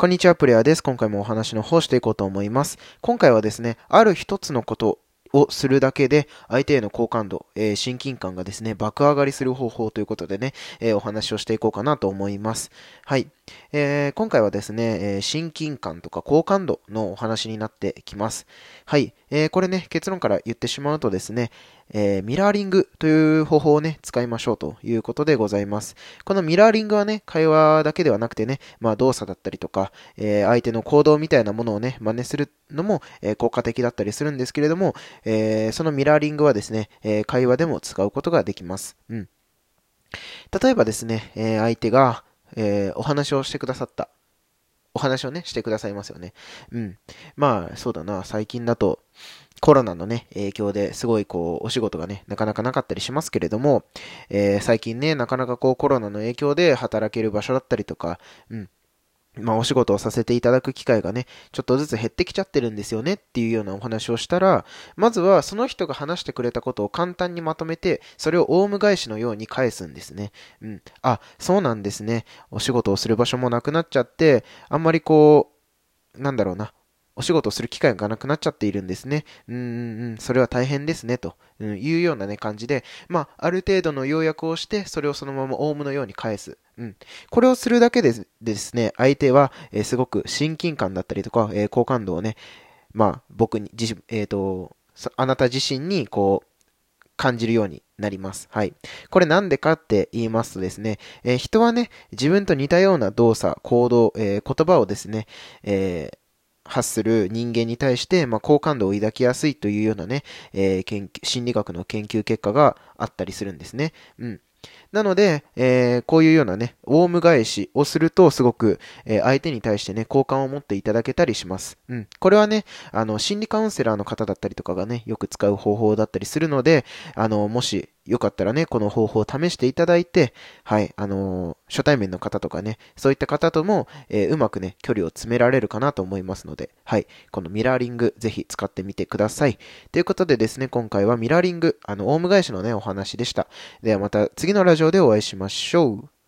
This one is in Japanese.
こんにちは、プレイヤーです。今回もお話の方していこうと思います。今回はですね、ある一つのことをするだけで、相手への好感度、えー、親近感がですね、爆上がりする方法ということでね、えー、お話をしていこうかなと思います。はい。えー、今回はですね、え親近感とか好感度のお話になってきます。はい。えこれね、結論から言ってしまうとですね、えミラーリングという方法をね、使いましょうということでございます。このミラーリングはね、会話だけではなくてね、まあ動作だったりとか、え相手の行動みたいなものをね、真似するのも、え効果的だったりするんですけれども、えそのミラーリングはですね、え会話でも使うことができます。うん。例えばですね、え相手が、え、お話をしてくださった。お話をね、してくださいますよね。うん。まあ、そうだな、最近だと、コロナのね、影響ですごいこう、お仕事がね、なかなかなかったりしますけれども、えー、最近ね、なかなかこう、コロナの影響で働ける場所だったりとか、うん、まあ、お仕事をさせていただく機会がね、ちょっとずつ減ってきちゃってるんですよねっていうようなお話をしたら、まずはその人が話してくれたことを簡単にまとめて、それをオウム返しのように返すんですね。うん。あ、そうなんですね。お仕事をする場所もなくなっちゃって、あんまりこう、なんだろうな。お仕事する機会がなくなっちゃっているんですね。うんうん、それは大変ですね、というようなね、感じで、まあ、ある程度の要約をして、それをそのままオウムのように返す。うん。これをするだけでですね、相手は、えー、すごく親近感だったりとか、えー、好感度をね、まあ、僕に、自えっ、ー、と、あなた自身に、こう、感じるようになります。はい。これなんでかって言いますとですね、えー、人はね、自分と似たような動作、行動、えー、言葉をですね、えー、発する人間に対して、まあ、好感度を抱きやすいというようなね、えー、心理学の研究結果があったりするんですね。うん。なので、えー、こういうようなね、オウム返しをすると、すごく、えー、相手に対してね、好感を持っていただけたりします。うん。これはね、あの、心理カウンセラーの方だったりとかがね、よく使う方法だったりするので、あの、もし、よかったらね、この方法を試していただいて、はい、あのー、初対面の方とかね、そういった方とも、えー、うまくね、距離を詰められるかなと思いますので、はい、このミラーリング、ぜひ使ってみてください。ということでですね、今回はミラーリング、あの、オウム返しのね、お話でした。ではまた次のラジオでお会いしましょう。